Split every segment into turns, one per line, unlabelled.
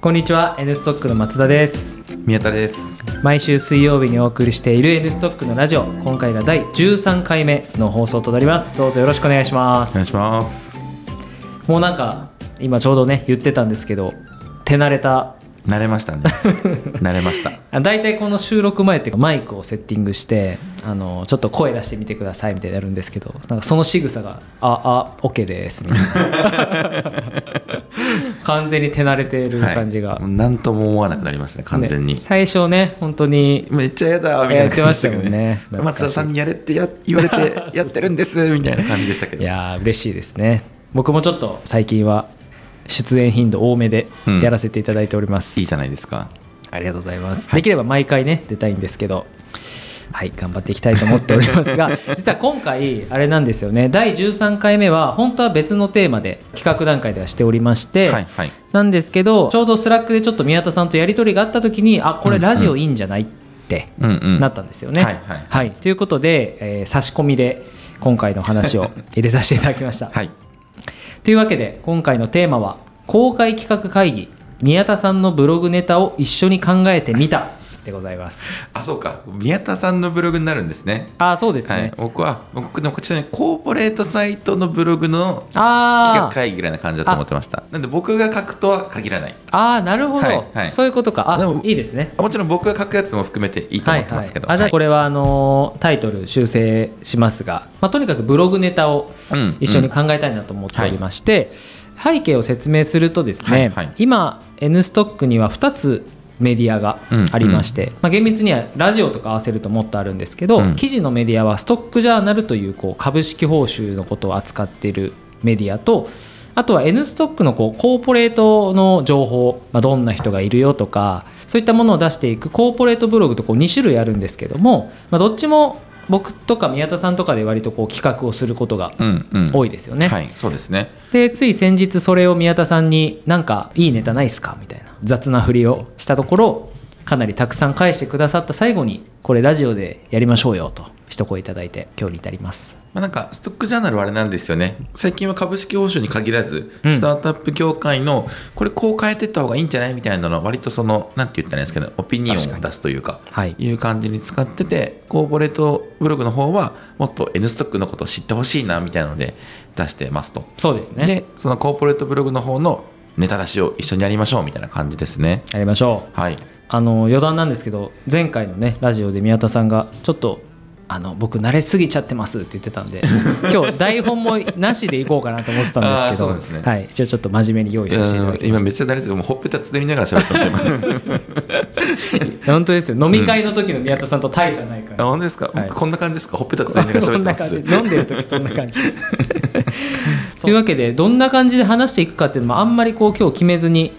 こんにちは N ストックの松田です。
宮田です。
毎週水曜日にお送りしている N ストックのラジオ。今回が第13回目の放送となります。どうぞよろしくお願いします。
お願いします。
もうなんか今ちょうどね言ってたんですけど手慣れた。
慣れましたね。慣れました。
あ大体この収録前っていうかマイクをセッティングしてあのちょっと声出してみてくださいみたいなやるんですけどなんかその仕草が「ああ OK です」みたいな 完全に手慣れてる感じが、
はい、何とも思わなくなりましたね完全に、
ね最初ね本当に
めっちゃ嫌だみたいな
やってまし
感じでしたけど
たもんね。
ね松田さんにやれってや言われて やってるんですみたいな感じでしたけど。
いやー嬉しいですね。僕もちょっと最近は出演頻度多めで
うん。
やらせていただいております、
いいじゃないですか。
ありがとうございます、
はい。
できれば毎回ね出たいんですけどはい頑張っていきたいと思っておりますが 実は今回あれなんですよね。第13回目は本当は別のテーマで企画段階ではしておりまして、
はいはい。
なんですけどちょうど Slack でちょっと宮田さんとやり取りがあった時にあこれラジオいいんじゃないって
うんうん。
なったんですよね。
はい。はい。
ということで、えー差し込みで今回の話を入れさせていただきました。
はい。
というわけで今回のテーマは公開企画会議。宮田さんのブログネタを一緒に考えてみたでございます。
あそうか。宮田さんのブログになるんですね。
あそうです
はい。
ね。、
僕は僕でもこちらにコーポレートサイトのブログの企画会議ぐらいな感じだと思ってました。なんで僕が書くとは限らない。
あーなるほど、
はいはい。
そういうことか。あ
でも
いいですね。
もちろん僕が書くやつも含めていいと思ってますけど、
はいはい、あじゃあ
はい
これはあのータイトル修正しますが、まあ、とにかくブログネタを
うん
一緒に考えたいなと思っておりまして、背景を説明するとですね、
はいはい。
今 N ストックには2つメディアがありまして、まあ、厳密にはラジオとか合わせるともっとあるんですけど、
うん。
記事のメディアはストックジャーナルというこう株式報酬のことを扱っているメディアとあとは N ストックのこうコーポレートの情報、まあ、どんな人がいるよとかそういったものを出していくコーポレートブログとこう2種類あるんですけども、まあ、どっちも僕とか宮田さんとかで割とこう企画をすることが
うんうん。
多いですよね。
はいそうですね。
でつい先日それを宮田さんになんかいいネタないっすか？みたいな雑な振りをしたところかなりたくさん返してくださった最後にこれラジオでやりましょうよと一声いただいて今日に至ります。
まあ、なんかストックジャーナルはあれなんですよね。最近は株式報酬に限らず
うん。
スタートアップ業界のこれこう変えていった方がいいんじゃないみたいなのは割とそのなんて言ったらいいんですけどオピニオンを出すというか
はい。
いう感じに使っててコーポレートブログの方はもっと N ストックのことを知ってほしいなみたいなので出してますと。
そうですね。
でそのコーポレートブログの方のネタ出しを一緒にやりましょうみたいな感じですね。
やりましょう。
はい。
あの余談なんですけど前回のねラジオで宮田さんがちょっとあの僕慣れすぎちゃってますって言ってたんで 今日台本もなしでいこうかなと思ってたんですけど
ね。
はい、一応ちょっと真面目に用意させていただきまし
今めっちゃ誰ですけどもうほっぺたつねりながら喋ってました
本当ですよ。飲み会の時の宮田さんと大差ないから、
あ本当ですか、
はい。
僕こんな感じですか？ほっぺたつねりながら
そ
喋ってます。
んな感じ。飲んでる時そんな感じ というわけでどんな感じで話していくかっていうのもあんまりこう今日決めずに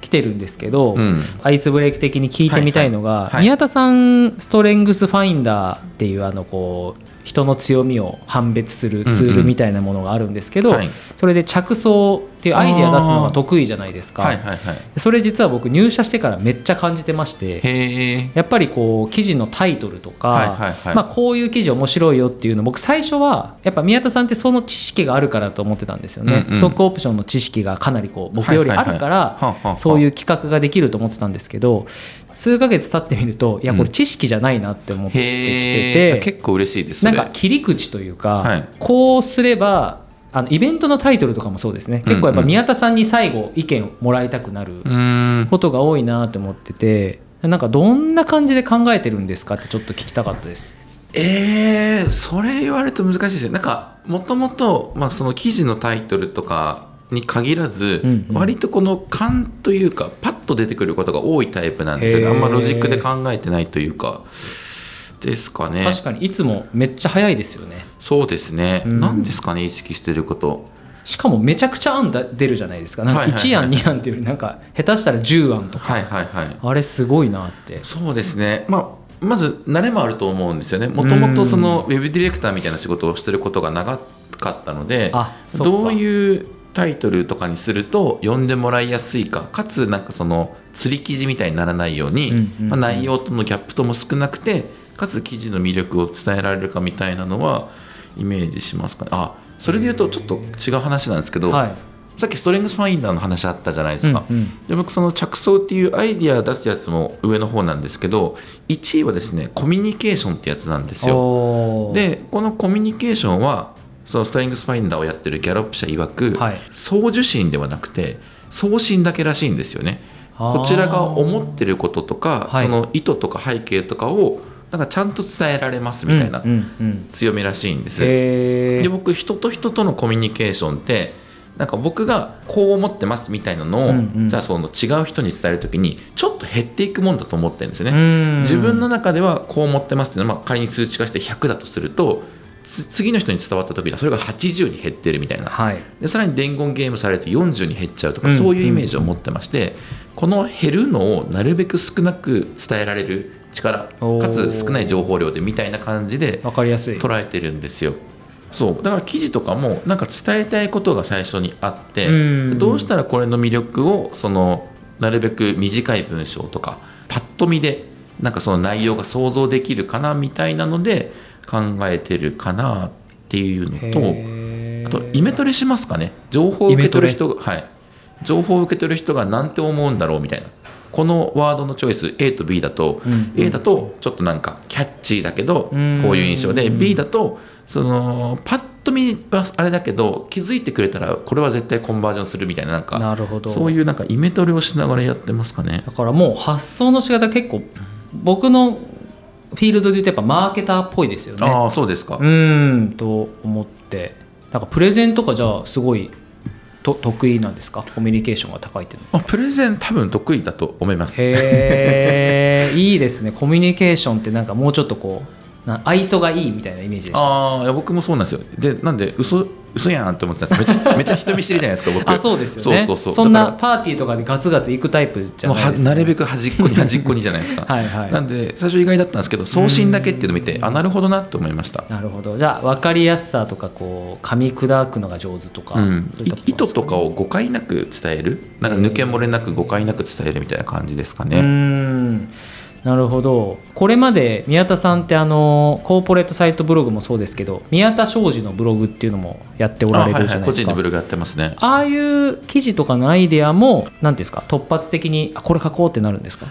来てるんですけど、
うん。
アイスブレイク的に聞いてみたいのが、
はいはい。はい。
宮田さんストレングスファインダーっていうあのこう人の強みを判別するツールみたいなものがあるんですけど、
うんうん。はい。
それで着想っていうアイデア出すのが得意じゃないですか、
はいはいはい。
それ実は僕入社してからめっちゃ感じてましてやっぱりこう記事のタイトルとか、
はいはいはい。
まあ、こういう記事面白いよっていうの僕最初はやっぱ宮田さんってその知識があるからと思ってたんですよね、
うんうん。
ストックオプションの知識がかなりこう僕よりあるからそういう企画ができると思ってたんですけど数ヶ月経ってみるといやこれ知識じゃないなって思ってき
へ
て。て、
え結構嬉しいです
なん
ね
か切り口というか、
はい。
こうすればあのイベントのタイトルとかもそうですね。結構やっぱ宮田さんに最後意見をもらいたくなることが多いなと思っててなんかどんな感じで考えてるんですか？ってちょっと聞きたかったです。
えー、それ言われると難しいですね。なんかもともとまあその記事のタイトルとかに限らず、
うんうん。
割とこの勘というかパッと出てくることが多いタイプなんですよね。あんまロジックで考えてないというか。ですかね。
確かにいつもめっちゃ早いですよね。
そうですね、
うん。
なんですかね意識してること。
しかもめちゃくちゃ案だ出るじゃないですか。なんか
はいはいはい。
1案2案っていうよりなんか下手したら10案とか、
はいはいはい。
あれすごいなって。
そうですね。まあまず慣れもあると思うんですよね。もともとそのウェブディレクターみたいな仕事をしてることが長かったのでどういうタイトルとかにすると読んでもらいやすいかかつなんかその釣り記事みたいにならないように、
うんうんうん。
まあ、内容とのギャップとも少なくてかつ記事の魅力を伝えられるかみたいなのはイメージしますかね。あそれで言うとちょっと違う話なんですけど、
はい。
さっきストレングスファインダーの話あったじゃないですか、
うんうん。
で僕その着想っていうアイディア出すやつも上の方なんですけど1位はですねコミュニケーションってやつなんですよ。でこのコミュニケーションはそのストレングスファインダーをやってるギャロップ社曰く、
はい。
送受信ではなくて送信だけらしいんですよね。こちらが思ってることとか、
はい。
その意図とか背景とかをなんかちゃんと伝えられますみたいな
うんうんうん。
強みらしいんです、
へー。
で僕人と人とのコミュニケーションってなんか僕がこう思ってますみたいなのを、
うんうん。
じゃあその違う人に伝える時にちょっと減っていくもんだと思ってるんですよね、
うん。
自分の中ではこう思ってますっていうのは、まあ、仮に数値化して100だとするとつ次の人に伝わった時にはそれが80に減ってるみたいな。
はい。
でさらに伝言ゲームされると40に減っちゃうとか、
うん。
そういうイメージを持ってまして、この減るのをなるべく少なく伝えられる力かつ少ない情報量でみたいな感じで
わかりやすい。
捉えてるんですよ。そう。だから記事とかもなんか伝えたいことが最初にあって、
うん。
どうしたらこれの魅力をそのなるべく短い文章とかパッと見でなんかその内容が想像できるかなみたいなので考えてるかなっていうのとあとイメトレしますかね？情報を受け取る人がはい。情報を受け取る人が何て思うんだろうみたいな。このワードのチョイス A と B だと、
うん。
A だとちょっとなんかキャッチーだけどこう
うん
いう印象で B だとそのパッと見はあれだけど気づいてくれたらこれは絶対コンバージョンするみたいななんか
なるほど。
そういうなんかイメトレをしながらやってますかね。
だからもう発想の仕方結構僕のフィールドで言うとやっぱマーケターっぽいですよね。
ああそうですか、
うーんと思って。なんかプレゼンとかじゃあすごいと得意なんですか？コミュニケーションが高いっていうの。
まあ、プレゼン多分得意だと思います。
へえ いいですね。コミュニケーションってなんかもうちょっとこうな愛想がいいみたいなイメージでした。
ああいや僕もそうなんですよ。でなんで嘘嘘やんって思ってたんです。めちゃ めちゃ人見知りじゃないですか僕。
あそうですよね。
そうそうそう。ん
なパーティーとかでガツガツ行くタイプじゃないですよね
はなるべく端っこに端っこにじゃないですか。
はいはい
なんで最初意外だったんですけど送信だけっていうのを見てあなるほどなって思いました。
なるほど。じゃあ分かりやすさとかこう噛み砕くのが上手とか、
うん、
そういった
い意図とか
を
を誤解なく伝える？なんか抜け漏れなく誤解なく伝えるみたいな感じですかね、
んなるほど。これまで宮田さんってあのコーポレートサイトブログもそうですけど宮田商事のブログっていうのもやっておられるじゃない
個
ですか。
人でブログやってますね。
ああいう記事とかのアイデアも何ていうんですか突発的にあこれ書こうってなるんですか？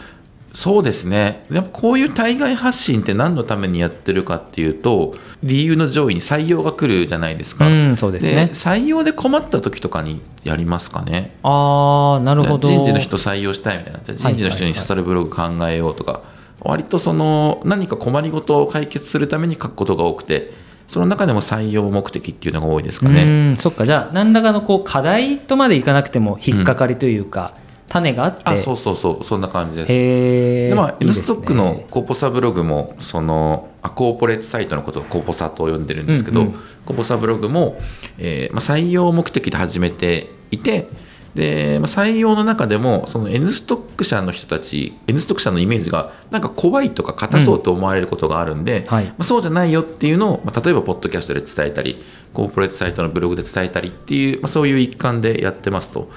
そうですね。やっぱこういう対外発信って何のためにやってるかっていうと理由の上位に採用が来るじゃないですか、
うんそうですね。
採用で困った時とかにやりますかね。
ああなるほど。
人事の人採用したいみたいなじゃあ人事の人に刺さるブログ考えようとか、割とその何か困りごとを解決するために書くことが多くてその中でも採用目的っていうのが多いですか
う
ね。
そっか。じゃあ何らかのこう課題とまでいかなくても引っかかりというか、種があって。
あそうそうそう。そんな感じです。でまあ、N ストックのコーポサブログもそのあコーポレートサイトのことをコーポサと呼んでるんですけど、
うんうん。
コーポサブログも、えーまあ、採用目的で始めていてで、まあ、採用の中でもその N ストック社の人たち N ストック社のイメージがなんか怖いとか硬そうと思われることがあるんで、
はい。
まあ、そうじゃないよっていうのを、まあ、例えばポッドキャストで伝えたりコーポレートサイトのブログで伝えたりっていう、まあ、そういう一環でやってますと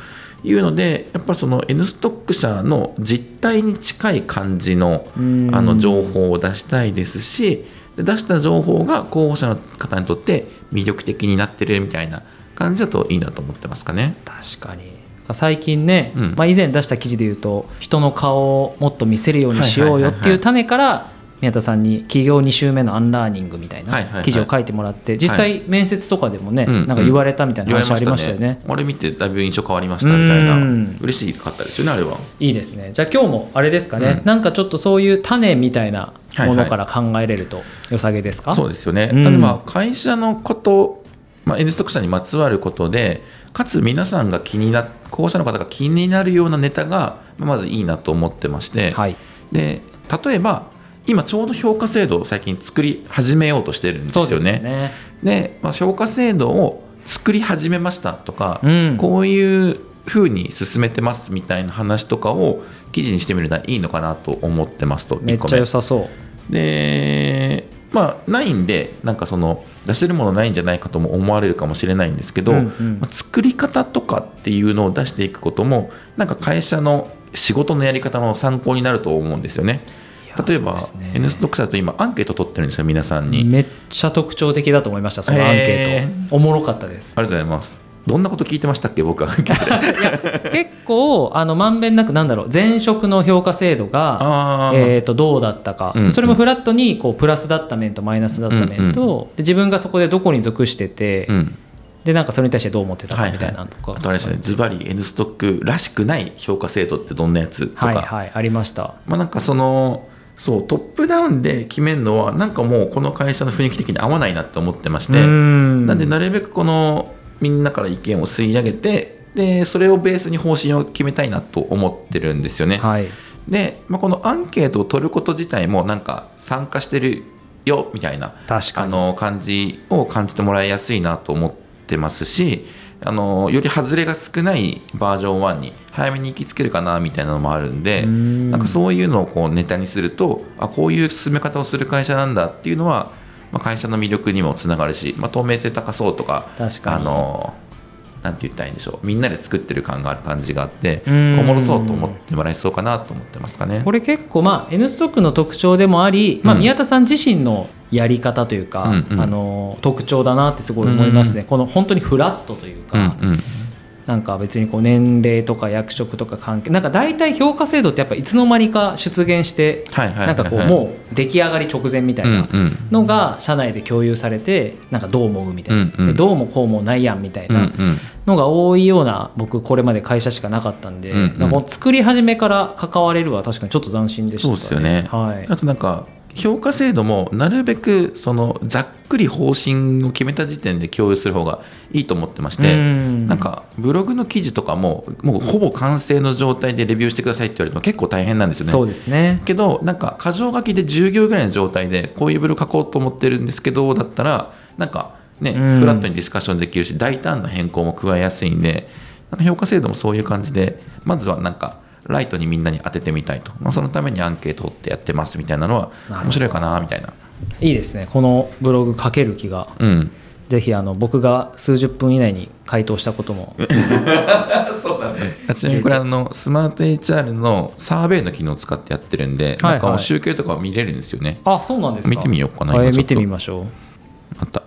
いうのでやっぱその N ストック社の実態に近い感じの
うん。
あの情報を出したいですしで出した情報が候補者の方にとって魅力的になってるみたいな感じだといいなと思ってますかね。
確かに。最近ね、
うん。
まあ、以前出した記事で言うと人の顔をもっと見せるようにしようよっていう種から宮田さんに起業2周目のアンラーニングみたいない記事を書いてもらって実際面接とかでもね
うん
なんか言われたみたいな話ありましたよね。
あれ見てだいぶ印象変わりましたみたいな
うん。
嬉しかったですよねあれは。
いいですね。じゃあ今日もあれですかね、
うん。
なんかちょっとそういう種みたいなものから考えれると良さげですか、
そうですよね。会社のこと、まあ、N ストック社にまつわることで、かつ皆さんが気にな、候補者の方が気になるようなネタが、まずいいなと思ってまして、
はい
で例えば、今ちょうど評価制度を最近作り始めようとしてるんですよね。
でね。
で、まあ、評価制度を作り始めましたとか、
うん。
こういうふうに進めてますみたいな話とかを記事にしてみるのはいいのかなと思ってますと1個目。
めっちゃ良さそう。
でまあないんでなんかその出せるものないんじゃないかとも思われるかもしれないんですけど、
うんうん。
まあ作り方とかっていうのを出していくこともなんか会社の仕事のやり方の参考になると思うんですよね。例えば、
ね。
N ストック社だと今アンケート取ってるんですよ皆さんに。
めっちゃ特徴的だと思いましたそのアンケート、おもろかったです。
ありがとうございます。どんなこと聞いてましたっけ僕は。
結構あのまんべんなくなんだろう。前職の評価制度がえー、とどうだったか、
うんうん。
それもフラットにこうプラスだった面とマイナスだった面と、で自分がそこでどこに属してて、
うん。
でなんかそれに対してどう思ってたかみたいなのとか、
あとあれですねズバリ N ストックらしくない評価制度ってどんなやつとか、
はいはいありました。
まあなんかそのそうトップダウンで決めるのはなんかもうこの会社の雰囲気的に合わないなって思ってまして、
うん。
なんでなるべくこのみんなから意見を吸い上げてでそれをベースに方針を決めたいなと思ってるんですよね。
はい。
で、まあ、このアンケートを取ること自体もなんか参加してるよみたいな
確かに。
あの感じを感じてもらいやすいなと思ってますしあのより外れが少ないバージョン1に早めに行きつけるかなみたいなのもあるんで
うん。
なんかそういうのをこうネタにするとあこういう進め方をする会社なんだっていうのは、まあ、会社の魅力にもつながるし、まあ、透明性高そうとか
確かに。
あのなんて言ったらいいんでしょう。みんなで作ってる感がある感じがあって
うん。
おもろそうと思ってもらえそうかなと思ってますかね。
これ結構まあ N ストックの特徴でもあり、まあ、
うん。
宮田さん自身のやり方というか、
うんうん。
あの特徴だなってすごい思いますね、この本当にフラットという
うん
か、
うん。
なんか別にこう年齢とか役職とか関係なんか大体評価制度ってやっぱいつの間にか出現して
はいはい
なんかこうもう出来上がり直前みたいな
うんうん。
のが社内で共有されてなんかどう思うみたいな、
うんうん。
でどうもこうもないやんみたい
うんう
なん。のが多いような僕これまで会社しかなかったんで、
うんうん。
なんか作り始めから関われるは確かにちょっと斬新でした
そうですよね。
はい。
あとなんか評価制度もなるべくそのざっくり方針を決めた時点で共有する方がいいと思ってまして
うん。
なんかブログの記事とかももうほぼ完成の状態でレビューしてくださいって言われても結構大変なんですよね。
そうですね。
けどなんか箇条書きで10行ぐらいの状態でこういうブログ書こうと思ってるんですけどだったらなんかね
うん。
フラットにディスカッションできるし大胆な変更も加えやすいんでなんか評価制度もそういう感じでまずはなんかライトにみんなに当ててみたいと、まあ、そのためにアンケートってやってますみたいなのは面白いかなみたいな。
いいですねこのブログ書ける気が
うん
ぜひあの僕が数十分以内に回答したことも
そうだね。ちなみにこれあのスマート HR のサーベイの機能を使ってやってるんで、
はい
なんか集計とか見れるんですよね。
あそうなんですか
見てみようかな
はい
今ちょっと
見てみましょう
あった。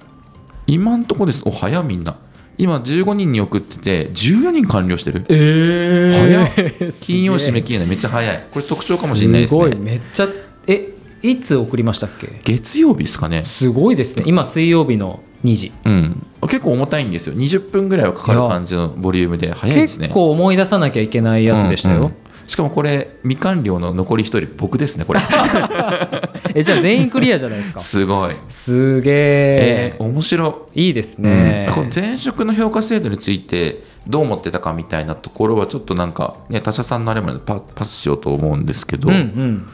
今んとこです。お早みんな。今15人に送ってて14人完了してる。
え
早っ 金曜締め切りのめっちゃ早い。これ特徴かもしれないです
すごい
ね。
めっちゃえいつ送りましたっけ？
月曜日ですかね。
すごいですね今水曜日の2時
うん。結構重たいんですよ。20分ぐらいはかかる感じのボリュームで早いですね。
結構思い出さなきゃいけないやつでしたよ、
うんうんしかもこれ未完了の残り1人僕ですねこれ。
えじゃあ全員クリアじゃないですか。
すごい。
すげえ
えー、面白
い。いですね。
うん、この前職の評価制度についてどう思ってたかみたいなところはちょっとなんか、ね、他社さんのあれまでパパスしようと思うんですけど、
うん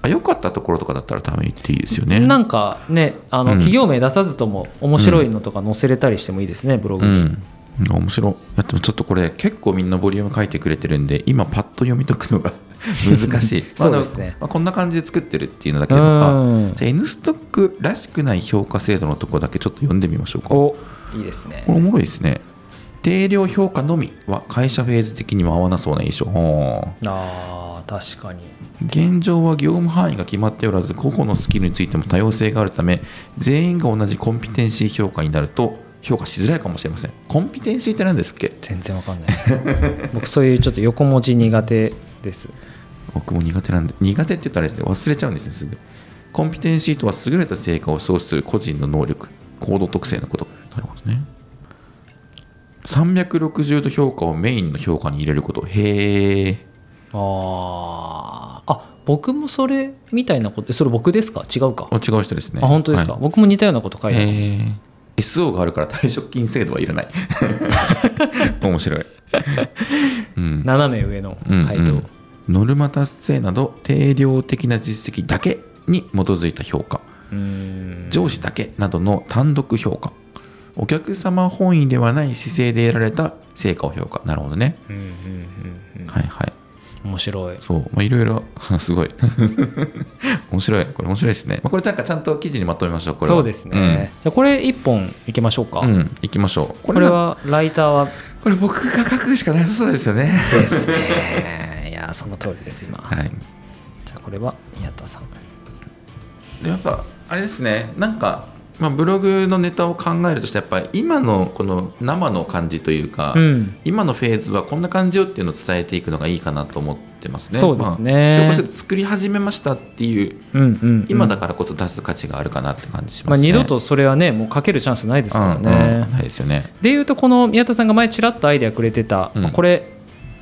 あ良かったところとかだったら多分言っていいですよね。
うんなんかねあの、
うん。
企業名出さずとも面白いのとか載せれたりしてもいいですねブログ。に、
うんうん面白い。やでもちょっとこれ結構みんなボリューム書いてくれてるんで今パッと読み解くのが 難しい。
そうですね。
まあまあ、こんな感じで作ってるっていうのだけで
う
もあ
ん
じゃあ N ストックらしくない評価制度のところだけちょっと読んでみましょうか。
おいいですね。
これおもろいですね。定量評価のみは会社フェーズ的にも合わなそうな印象。
あー確かに。
現状は業務範囲が決まっておらず個々のスキルについても多様性があるため全員が同じコンピテンシー評価になると評価しづらいかもしれません。コンピテンシーって何ですっけ？
全然わかんない。僕そういうちょっと横文字苦手です。
僕も苦手なんで苦手って言ったらですね忘れちゃうんですねすぐ。コンピテンシーとは優れた成果を創出する個人の能力行動特性のこと。なるほどね。360度評価をメインの評価に入れること。へえ
あー。あ僕もそれみたいなことそれ僕ですか？違うか。
あ違う人ですね。
あ本当ですか、
はい。
僕も似たようなこと書いて
SO があるから退職金制度はいらない。面白い、うん、
斜め上の回答、
うんうん。ノルマ達成など定量的な実績だけに基づいた評価。上司だけなどの単独評価。お客様本位ではない姿勢で得られた成果を評価。なるほどね。
うんうんうんうん。
はいはい
面白い。
そう。まあいろいろ。すごい。面白い。これ面白いですね、まあ、これなんかちゃんと記事にまとめましょう。これは。
そうですね、じゃあこれ一本いきましょうか、
うん、うん、行きましょう。こ
これはライターは？
これ僕が書くしかなさそうですよね。
ですね。いやその通りです今、
はい。
じゃあこれは宮田さん。
でやっぱあれですね。なんかまあ、ブログのネタを考えるとしてやっぱり今のこの生の感じというか、
うん
今のフェーズはこんな感じよっていうのを伝えていくのがいいかなと思ってますね。
そうですね
まあ、作り始めましたっていう
うんうんうん
今だからこそ出す価値があるかなって感じし
まあ、
ますね。
二度とそれはねもうかけるチャンスないですから
うん
ね。
うんないですよね。
でいうとこの宮田さんが前ちらっとアイデアくれてた、
うん
まあこれ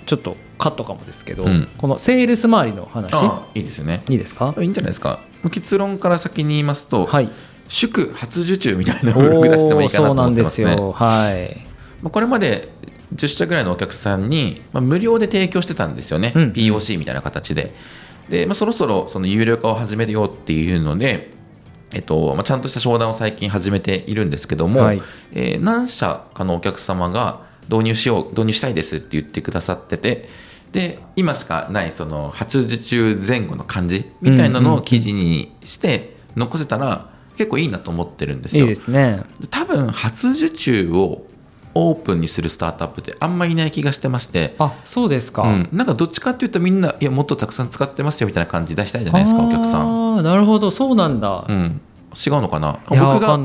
ちょっとカットかもですけど、
うん
このセールス周りの話
あいいですよね。
いいですか？
いいんじゃないですか。結論から先に言いますと、
はい
祝初受注みたいなブログ出してもいいかなと
そうなんで
思ってますすね。
よ。はい。
まあこれまで10社ぐらいのお客さんに、まあ、無料で提供してたんですよね、
うん。
POC みたいな形で。で、まあ、そろそろその有料化を始めるよっていうので、えっとまあ、ちゃんとした商談を最近始めているんですけども、
はい。
えー何社かのお客様が導入しよう、導入したいですって言ってくださってて、で今しかないその初受注前後の感じみたいなのを記事にして残せたら結構いいなと思ってるんですよ。
いいですね。
多分初受注をオープンにするスタートアップってあんまりいない気がしてまして、
あそうですか、
うん、なんかどっちかっていうとみんないやもっとたくさん使ってますよみたいな感じ出したいじゃないですかお客さん、
ああなるほど。そうなんだ、
うん、違うのかな。僕が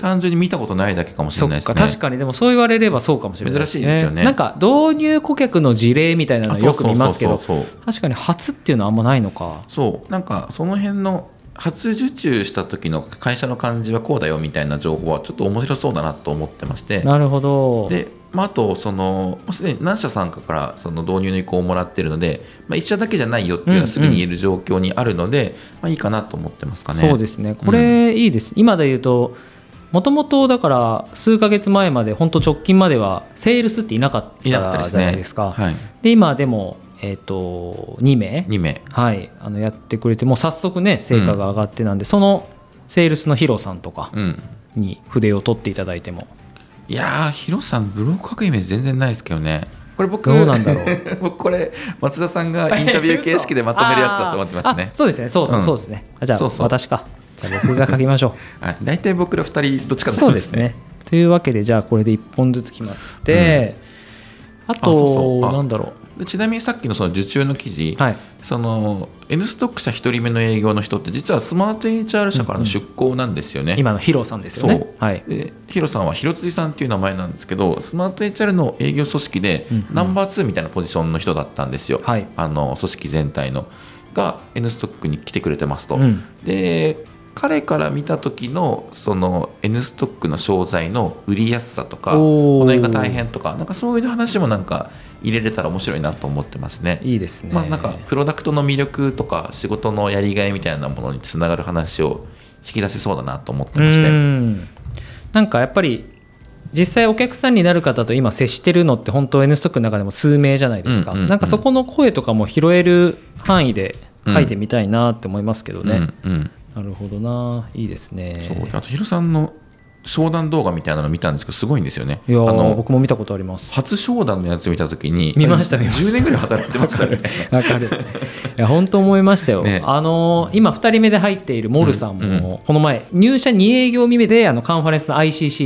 単純に見たことないだけかもしれないですね。
か確かに。でもそう言われればそうかもしれない
珍しいですよね。
なんか導入顧客の事例みたいなのよく見ますけど確かに初っていうのはあんまないのか。
そう。なんかその辺の初受注した時の会社の感じはこうだよみたいな情報はちょっと面白そうだなと思ってまして。
なるほど。
で、まあ、あとそのすでに何社さんかからその導入の意向をもらっているので、まあ、1社だけじゃないよっていうのはすぐに言える状況にあるので、まあ、いいかなと思ってますかね。
そうですね。これいいです、今で言うともともとだから数ヶ月前まで本当直近まではセールスっていなかったじゃ
ね。
ないですか。
はい、
で今でも、えー、と2名。
2名。
はい、あのやってくれてもう早速ね成果が上がってなんで、そのセールスのヒロさんとか
うん。
に筆を取っていただいても。
いやーヒロさんブログ書くイメージ全然ないですけどね。これ僕
どうなんだろう。
僕これ松田さんが インタビュー形式でまとめるやつだと思ってますね。
そうですね。そうそう
うん。
そうですね、あじゃあ
そうそう。
私か。じゃあ僕が書きましょ
はい。大体僕ら2人どっちか
う
と
そうですね。というわけでじゃあこれで1本ずつ決まって、あと
あそうそう。あ。
なんだろ
でちなみにさっきのその受注の記事、
うはい。
その N ストック社1人目の営業の人って実はスマート HR 社からの出向なんですよね。
今のヒロさんですよね。はい。
でヒロさんは広辻さんっていう名前なんですけどスマート HR の営業組織で
うんうん。
ナンバー2みたいなポジションの人だったんですよ、
はい。
あの組織全体の。が N ストックに来てくれてますと、
うん。
で彼から見た時のその N ストックの商材の売りやすさとかこの辺が大変とかなんかそういう話もなんか入れれたら面白いなと思ってますね。
いいですね、
まあ、なんかプロダクトの魅力とか仕事のやりがいみたいなものにつながる話を引き出せそうだなと思ってまして。
うん。なんかやっぱり実際お客さんになる方と今接してるのって本当 N ストックの中でも数名じゃないですか、
うんうんうん。
なんかそこの声とかも拾える範囲で書いてみたいなって思いますけどね、
うんうん
なるほどな。いいですね。
そう。あとヒロさんの商談動画みたいなの見たんですけどすごいんですよね。
いやー
あの
僕も見たことあります。
初商談のやつ見た時に
見ました見ました。
10年ぐらい働いてましたね。
わかる。いや本当思いましたよ、
ね。
あの今2人目で入っているモルさん
うんうん。
もこの前入社2営業目であのカンファレンスの ICC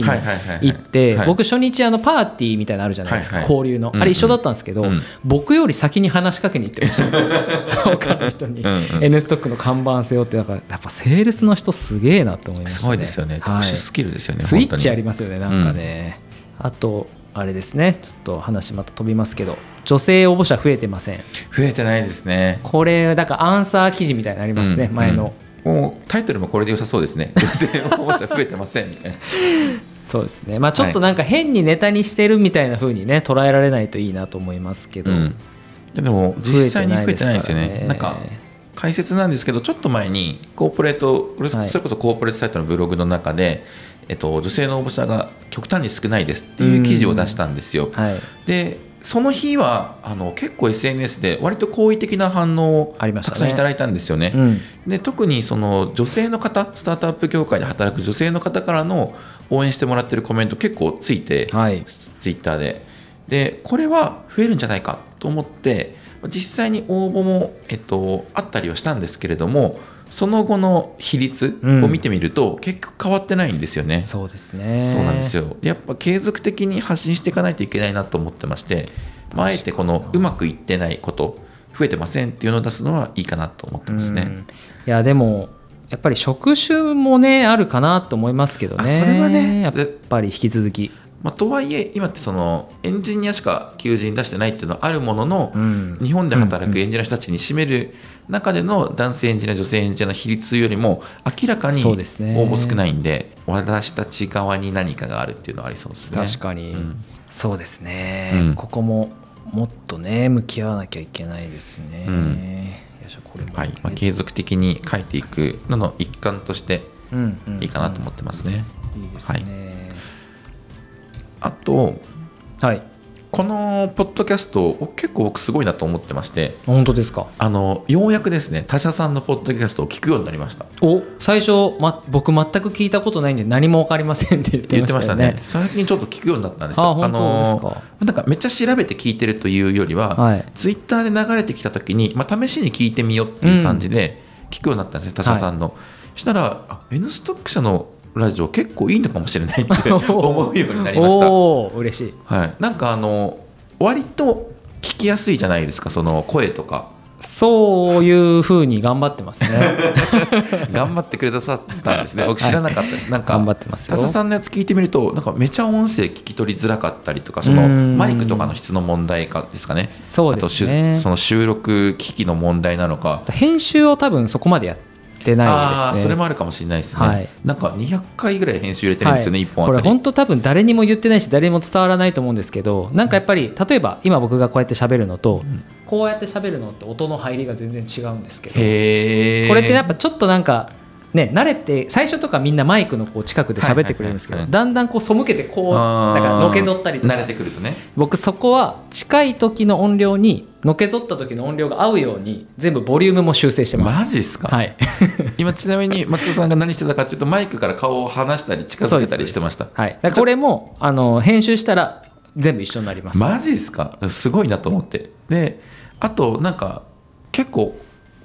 に行って
はい。
僕初日あのパーティーみたいなのあるじゃないですか、
はいはい。
交流の。
うんうん。
あれ一緒だったんですけど、
うん。
僕より先に話しかけに行ってました。他の人に。N ストックの看板背負ってだからやっぱセールスの人すげえなと思いましたね。
すごいですよね。特
はい。
殊スキルですよね、
スイッチあり
ま
ますよねなんかね、あとあれですね。ちょっと話また飛びますけど女性応募者増えてません。
増えてないですね。
これだからアンサー記事みたいになりますね、
うん
前の、
うんもうタイトルもこれで良さそうですね。女性応募者増えてませんみたいな。
そうですね。まあちょっとなんか変にネタにしてるみたいな風にね捉えられないといいなと思いますけど、
うん。でも実際に増えてないですよね。
ね
なんか解説なんですけどちょっと前にコーポレートそれこそコーポレートサイトのブログの中で、えっと、女性の応募者が極端に少ないですっていう記事を出したんですよ。
はい。
でその日はあの結構 SNS で割と好意的な反応を
た
くさんいただいたんですよね。
うん。
で特にその女性の方スタートアップ業界で働く女性の方からの応援してもらってるコメント結構ついて、
はい。
ツイッターで。でこれは増えるんじゃないかと思って実際に応募も、えっと、あったりはしたんですけれどもその後の比率を見てみると、結局変わってないんですよね。
そうですね。
そうなんですよ。やっぱ継続的に発信していかないといけないなと思ってまして、まあ、あえてこのう。まくいってないこと増えてませんっていうのを出すのはいいかなと思ってますね。
うん。いやでもやっぱり職種もねあるかなと思いますけどね。
あそれはね
やっぱり引き続き、
まあ、とはいえ今ってそのエンジニアしか求人出してないっていうのはあるものの、
うん。
日本で働くエンジニアの人たちに占める中での男性エンジニア女性エンジニアの比率よりも明らかに応
そうですね。
募少ないんで私たち側に何かがあるっていうのはありそうですね。
確かに、
うん。
そうですね、
うん。
ここももっとね向き合わなきゃいけないですね、
はい。まあ、継続的に書いていくのの一環としていいかなと思ってますね。
いいですね
あと
はい、
このポッドキャスト結構僕すごいなと思ってまして
本当ですか？
あのようやくですね他社さんのポッドキャストを聞くようになりました。
お最初、ま、僕全く聞いたことないんで何も分かりませんって言って
ました
ね。
ね。最近ちょっと聞くようになったんですよ。
あ本当ですか？
のなんかめっちゃ調べて聞いてるというよりは、
はい。
ツイッターで流れてきた時に、まあ、試しに聞いてみようっていう感じで聞くようになったんですね、他社さんの、したらあ N ストック社のラジオ結構いいのかもしれないって 思うようになりました、
嬉しい。
はい、なんかあの割と聞きやすいじゃないですかその声とか。
そういうふうに頑張ってますね。
頑張ってくださったんですね。僕知らなかったです、なんか
頑張ってますよ。
田さんのやつ聞いてみるとなんかめちゃ音声聞き取りづらかったりとかその
うん。
マイクとかの質の問題かですかね。
そうですね。
あとその収録機器の問題なのか。
編集を多分そこまでやってない
あ
ですね。
ーそれもあるかもしれないですね、
はい。
なんか200回ぐらい編集入れてるんですよね、
はい。
1本あたり。
これ本当多分誰にも言ってないし誰にも伝わらないと思うんですけどなんかやっぱり例えば今僕がこうやって喋るのと、こうやって喋るのって音の入りが全然違うんですけどこれってやっぱちょっとなんかね慣れて最初とかみんなマイクのこう近くで喋ってくれるんですけどだんだんこう背けてこうなんかのけぞったりとか。
慣れてくるとね。
僕そこは近い時の音量にのけぞった時の音量が合うように全部ボリュームも修正してます。
マジっすか、
はい、
今ちなみに松田さんが何してたかっていうとマイクから顔を離したり近づけたりしてました。
はい、これもあの編集したら全部一緒になります。
マジですか？すごいなと思って。であとなんか結構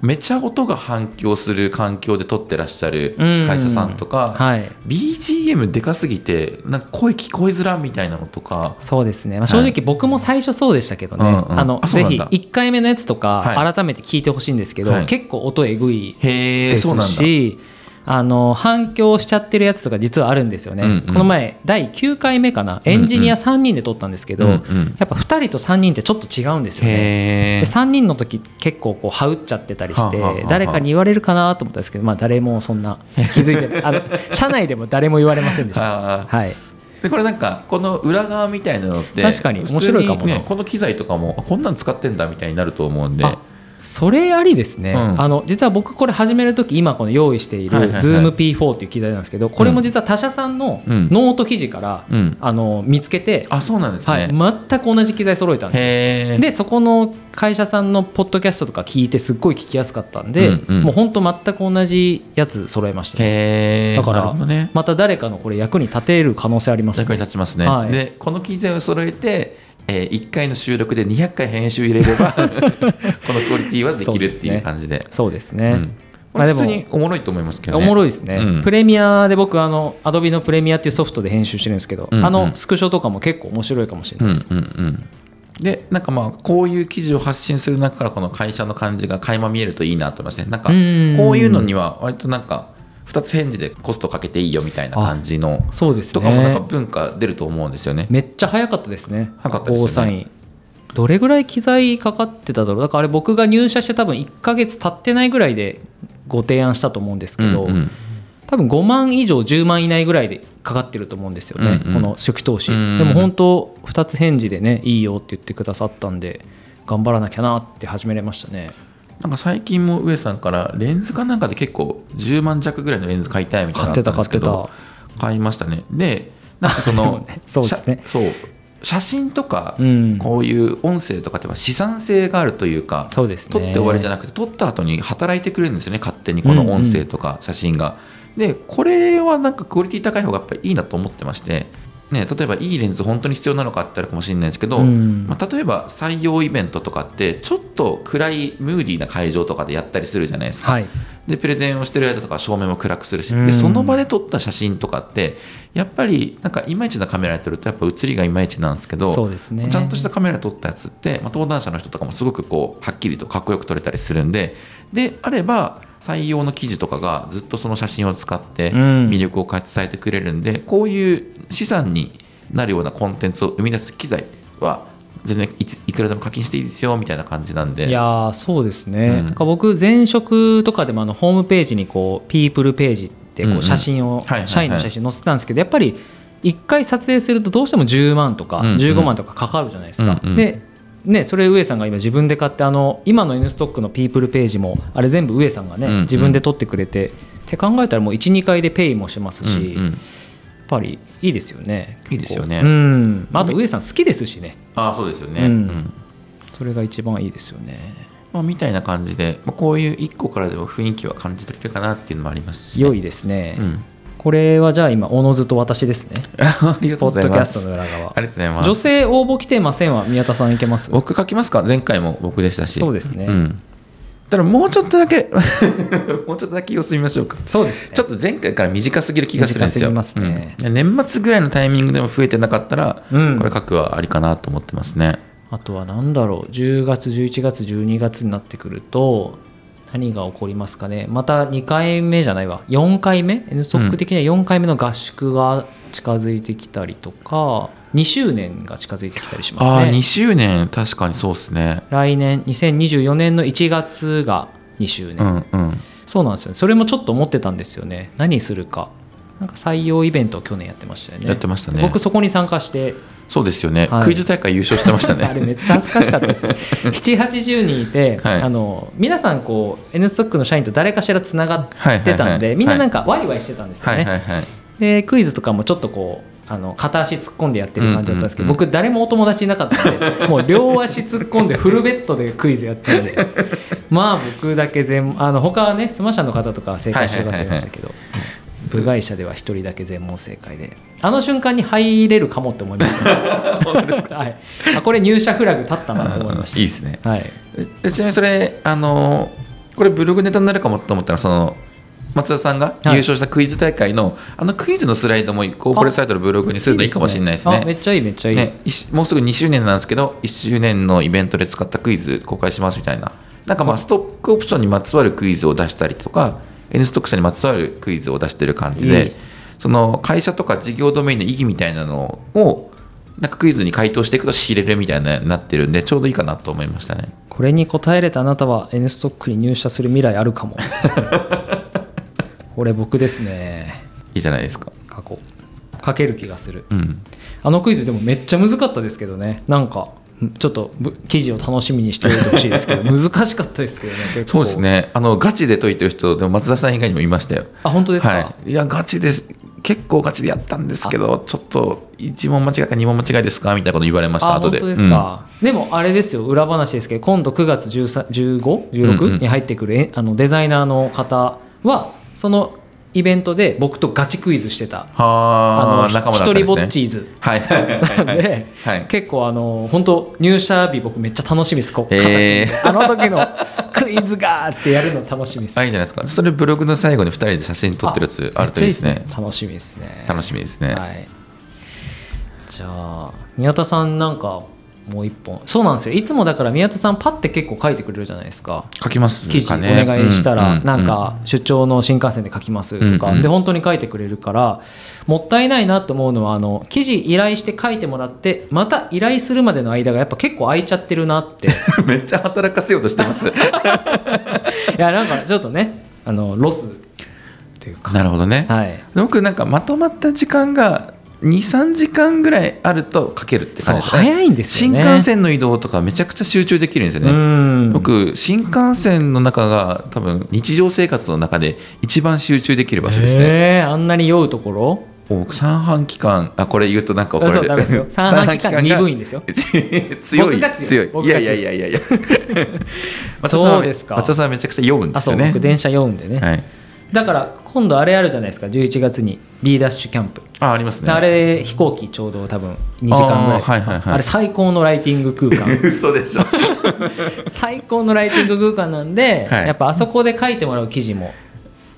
めちゃ音が反響する環境で撮ってらっしゃる会社さんとか、
はい、
BGM でかすぎてなんか声聞こえづらみたいなのとか。
そうですね、まあ、正直僕も最初そうでしたけどね、
うんうん。
あのぜひ
あそうなんだ。
1回目のやつとか
はい。
改めて聞いてほしいんですけど、
はい。
結構音えぐいですしあの反響しちゃってるやつとか実はあるんですよね、
うんうん。
この前第9回目かな？エンジニア3人で撮ったんですけど、
うんうん。
やっぱ2人と3人ってちょっと違うんですよね。で3人の時結構こうはうっちゃってたりして誰かに言われるかなと思ったんですけど、まあ、誰もそんな気づいてない。あの社内でも誰も言われませんでした。はい、
でこれなんかこの裏側みたいなのって
確かに面白いかも
ね、この機材とかもあこんなん使ってんだみたいになると思うんで。
あそれありですね、
うん。
あの実は僕これ始める時今この用意している
はいはいはい。
Zoom P4 っていう機材なんですけどこれも実は他社さんの
うん。
ノート記事から、
うん。
あの見つけて、
あそうなんです
はい、
ね、
全く同じ機材揃えたんですよ。でそこの会社さんのポッドキャストとか聞いてすっごい聞きやすかったんで、
うんうん。
もう本当全く同じやつ揃えました、
へえ
だから
ね。
また誰かのこれ役に立てる可能性あります
役に
ね
立ちますね、
はい。
でこの機材を揃えて、えー、1回の収録で200回編集入れれば このクオリティはできるっていう感じで。
そうですね、
うん。
まあ
普通におもろいと思いますけど
お
ね
もろいですね、
うん。
プレミアで僕あのアドビのプレミアっていうソフトで編集してるんですけど、
うんうん。
あのスクショとかも結構面白いかもしれ
う
なんいです、
うんうん。でなんかまあこういう記事を発信する中からこの会社の感じが垣間見えるといいなと思いますね。なんか
うん。
こういうのには割となんか2つ返事でコストかけていいよみたいな感じの
そうです
とかもなんか
ね
文化出ると思うんですよね。
めっちゃ早かったですね。
早かったですよね。
ゴーサインどれぐらい機材かかってただろう。だからあれ僕が入社して多分1ヶ月経ってないぐらいでご提案したと思うんですけど、
うんうん。
多分5万以上10万以内ぐらいでかかってると思うんですよね、
うんうん。
この初期投資、
うん
でも本当2つ返事でねいいよって言ってくださったんで頑張らなきゃなって始めれましたね
なんか最近も上さんからレンズかなんかで結構10万弱ぐらいのレンズ買いたいみたいな
買って
ど買いましたね。でなんかその
そうですね。
写そう写真とか
うん。
こういう音声とかっては資産性があるというか
そうですね。
撮って終わりじゃなくて撮った後に働いてくれるんですよね勝手にこの音声とか写真が。でこれはなんかクオリティ高い方がやっぱりいいなと思ってまして、ね、例えばいいレンズ本当に必要なのかってあるかもしれないですけど、
うん
まあ、例えば採用イベントとかってちょっと暗いムーディーな会場とかでやったりするじゃないですか。
はい
でプレゼンをしてる間とか照明も暗くするし、
うん。
でその場で撮った写真とかってやっぱりなんかいまいちなカメラで撮るとやっぱ写りがいまいちなんですけど
そうですね。
ちゃんとしたカメラで撮ったやつって、まあ、登壇者の人とかもすごくこうはっきりとかっこよく撮れたりするんでであれば採用の記事とかがずっとその写真を使って
うん。
魅力を伝えてくれるんで、こういう資産になるようなコンテンツを生み出す機材は全然いついくらでも課金していいですよみたいな感じなんで。
いやーそうですね、
うん。
なんか僕前職とかでもあのホームページにこうピープルページってこ
う
写真を、社員の写真載せてたんですけどやっぱり1回撮影するとどうしても10万とか
うんうん。
15万とかかかるじゃないですか、
うんうん。
でね、それ上さんが今自分で買ってあの今の N ストックのピープルページもあれ全部上さんがね、
うんうん。
自分で撮ってくれてって考えたらもう12回でペイもしますし、
うんうん
ぱりいいですよね。
いいですよね。
うん。まあ、あと上さん好きですしね。
ああそうですよね、
うん。
うん。
それが一番いいですよね。
まあ、みたいな感じで、まあ、こういう1個からでも雰囲気は感じ取れるかなっていうのもありますし、
良いですね、
うん、
これはじゃあ今おのずと私ですね。
ありがとうございます。
ドキャストの裏側。
ありがとうございます。
女性応募来てませんは宮田さんいけます？
僕書きますか？前回も僕でしたし。
そうですね。
ん、ただもうちょっとだけ もうちょっとだけ様子見ましょうか。
そうですね。
ちょっと前回から短すぎる気がするんですよ。
短すね。
うん。年末ぐらいのタイミングでも増えてなかったら、
うん。
これ書くはありかなと思ってますね。
あとは何だろう。10月11月12月になってくると何が起こりますかね。また2回目じゃないわ。4回目？N ストック的には4回目の合宿が近づいてきたりとか2周年が近づいてきたりします
ああ
ね
2周年。確かにそうですね。
来年2024年の1月が2周年、
うんうん。
そうなんですよね。それもちょっと思ってたんですよね。何するか。なんか採用イベントを去年やってましたよね。
やってましたね。
僕そこに参加して
そうですよね、
はい。
クイズ大会優勝してました
あれ
ね
めっちゃ恥ずかしかったです。780人いて、
はい。
あの皆さんこう N ストックの社員と誰かしらつながってたんで、
はいはいはい。
みんななんかワイワイしてたんですよね、
はい。はいはい
でクイズとかもちょっとこうあの片足突っ込んでやってる感じだったんですけど、
うんうん
僕誰もお友達いなかったんで もう両足突っ込んでフルベッドでクイズやってるんで。まあ僕だけ全あの他はねスマッシャーの方とかは正解してる方いましたけど、部外者では一人だけ全問正解で。あの瞬間に入れるかもって思いました、ねはい、あこれ入社フラグ立ったなと思いました。
いいですね。
はい、
でちなみにそれあのこれブログネタになるかもと思ったらその松田さんが優勝したクイズ大会の、あのクイズのスライドもコーポレートサイトのブログにするのいいかもしれないですね。
あめっちゃいいめっちゃいい、
ね、もうすぐ2周年なんですけど1周年のイベントで使ったクイズ公開しますみたいな。なんかまあストックオプションにまつわるクイズを出したりとか N ストック社にまつわるクイズを出してる感じでその会社とか事業ドメインの意義みたいなのをなんかクイズに回答していくと知れるみたいななってるんでちょうどいいかなと思いましたね。
これに答えれたあなたは N ストックに入社する未来あるかも。これ僕ですね。
いいじゃないですか。
過去。書ける気がする。
うん。
あのクイズでもめっちゃ難かったですけどね。なんかんちょっとぶ記事を楽しみにしておいてほしいですけど 難しかったですけどね
そうですね。あのガチで解いてる人でも松田さん以外にもいましたよ。
あ本当ですか、
はい、いやガチです。結構ガチでやったんですけどちょっと1問間違いか2問間違いですか？みたいなこと言われました後で。
あ本当ですか、でもあれですよ裏話ですけど今度9月
うんう
1516
ん。
に入ってくるえあのデザイナーの方はそのイベントで僕とガチクイズしてた。一人ぼ
っ
ちーズ
はい。
なん
はい
で、
はい。
結構あの本当入社日僕めっちゃ楽しみですこう
へー。
あの時のクイズがーってやるの楽しみです。
あいいじゃないですか。それブログの最後に2人で写真撮ってるやつあるといいですね。
楽しみですね。
楽しみですね、
はい。じゃあ宮田さんなんかもう一本。そうなんですよ。いつもだから宮田さんパッて結構書いてくれるじゃないですか。
書きます
記事お願いしたらなんか出張の新幹線で書きますとかで本当に書いてくれるからもったいないなと思うのはあの記事依頼して書いてもらってまた依頼するまでの間がやっぱ結構空いちゃってるなって。い
めっちゃ働かせようとしてます。
やなんかちょっとねあのロスっていうか。
なるほどね、
はい。
僕なんかまとまった時間が23時間ぐらいあると書けるって感じですね。
早いんですよね。
新幹線の移動とかめちゃくちゃ集中できるんですよね、
うん。
僕新幹線の中が多分日常生活の中で一番集中できる場所ですね、
あんなに酔うところ？
僕三半規管あこれ言うとなんか怒られる
そうダメですよ。三半規管
が
鈍いんですよ。
強い
強い。
強い。やいやいやいやいや。松田さんは
そうですか。
松田さんはめちゃくちゃ酔うんで
あそう
すよね
僕電車酔うんでね、
はい
だから今度あれあるじゃないですか11月に B Dash Camp。
あありますね。
あれ飛行機ちょうど多分2時間ぐらいですか。あ,、
はいはいはい。
れ最高のライティング空間。
嘘でしょ。
最高のライティング空間なんで、
はい。
やっぱあそこで書いてもらう記事も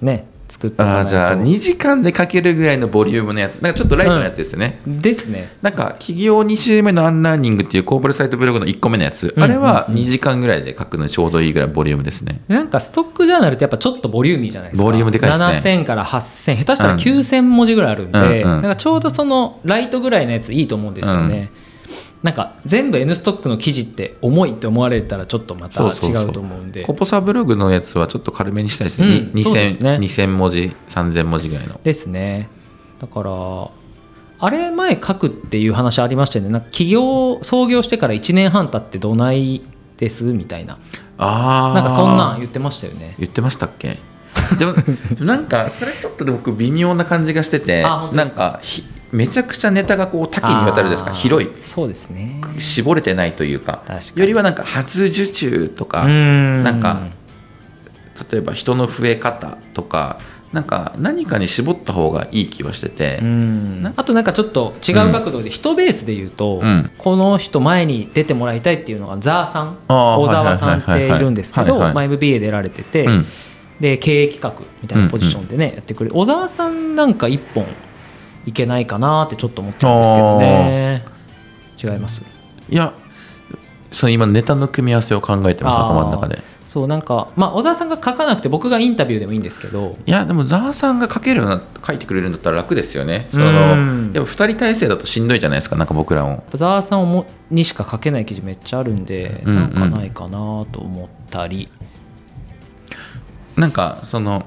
ね作っ
あーじゃあ2時間で書けるぐらいのボリュームのやつ。なんかちょっとライトのやつですよね、
ですね。
なんか起業2周目のアンラーニングっていうコーポレサイトブログの1個目のやつ、
うん
あれは2時間ぐらいで書くのにちょうどいいぐらいボリュームですね。
なんかストックジャーナルってやっぱちょっとボリューミーじゃないですか。
ボリュームでかいですね。
7000から8000下手したら
うん
9000文字ぐらいあるんで、
うんうん。
なんかちょうどそのライトぐらいのやついいと思うんですよね、なんか全部 N ストックの記事って重いって思われたらちょっとまた違うと思うんで。
コポサブログのやつはちょっと軽めにしたいですね、
うん
に
そうですね。
2000, 2000文字3000文字ぐらいの。
ですね。だからあれ前書くっていう話ありましたよね。なんか起業創業してから1年半経ってどないですみたいな。
ああ
なんかそんなん言ってましたよね。
言ってましたっけ？でもなんかそれちょっとで僕微妙な感じがしててなんかひめちゃくちゃネタがこう多岐にわたるですか。広い。
そうですね。
絞れてないというか。よりはなんか初受注とか
な
なんか例えば人の増え方とかなんか何かに絞った方がいい気はしてて、
うん。あとなんかちょっと違う角度で人ベースで言うと、
うん。
この人前に出てもらいたいっていうのがザーさん
あー
大沢さんっているんですけど MBA 出られてて、
うん。
で経営企画みたいなポジションでね、やってくれる。小沢さんなんか一本いけないかなってちょっと思ってるんですけどね。違います。
いやその今ネタの組み合わせを考えてます頭の中で。
そうなんかまあ小沢さんが書かなくて僕がインタビューでもいいんですけど。
いやでもザーさんが書けるような書いてくれるんだったら楽ですよね。その
うん
やっぱ2人体制だとしんどいじゃないですかなんか僕らも。
小沢さんをもにしか書けない記事めっちゃあるんで、
うんうん。
なんかないかなと思ったり。
なんかその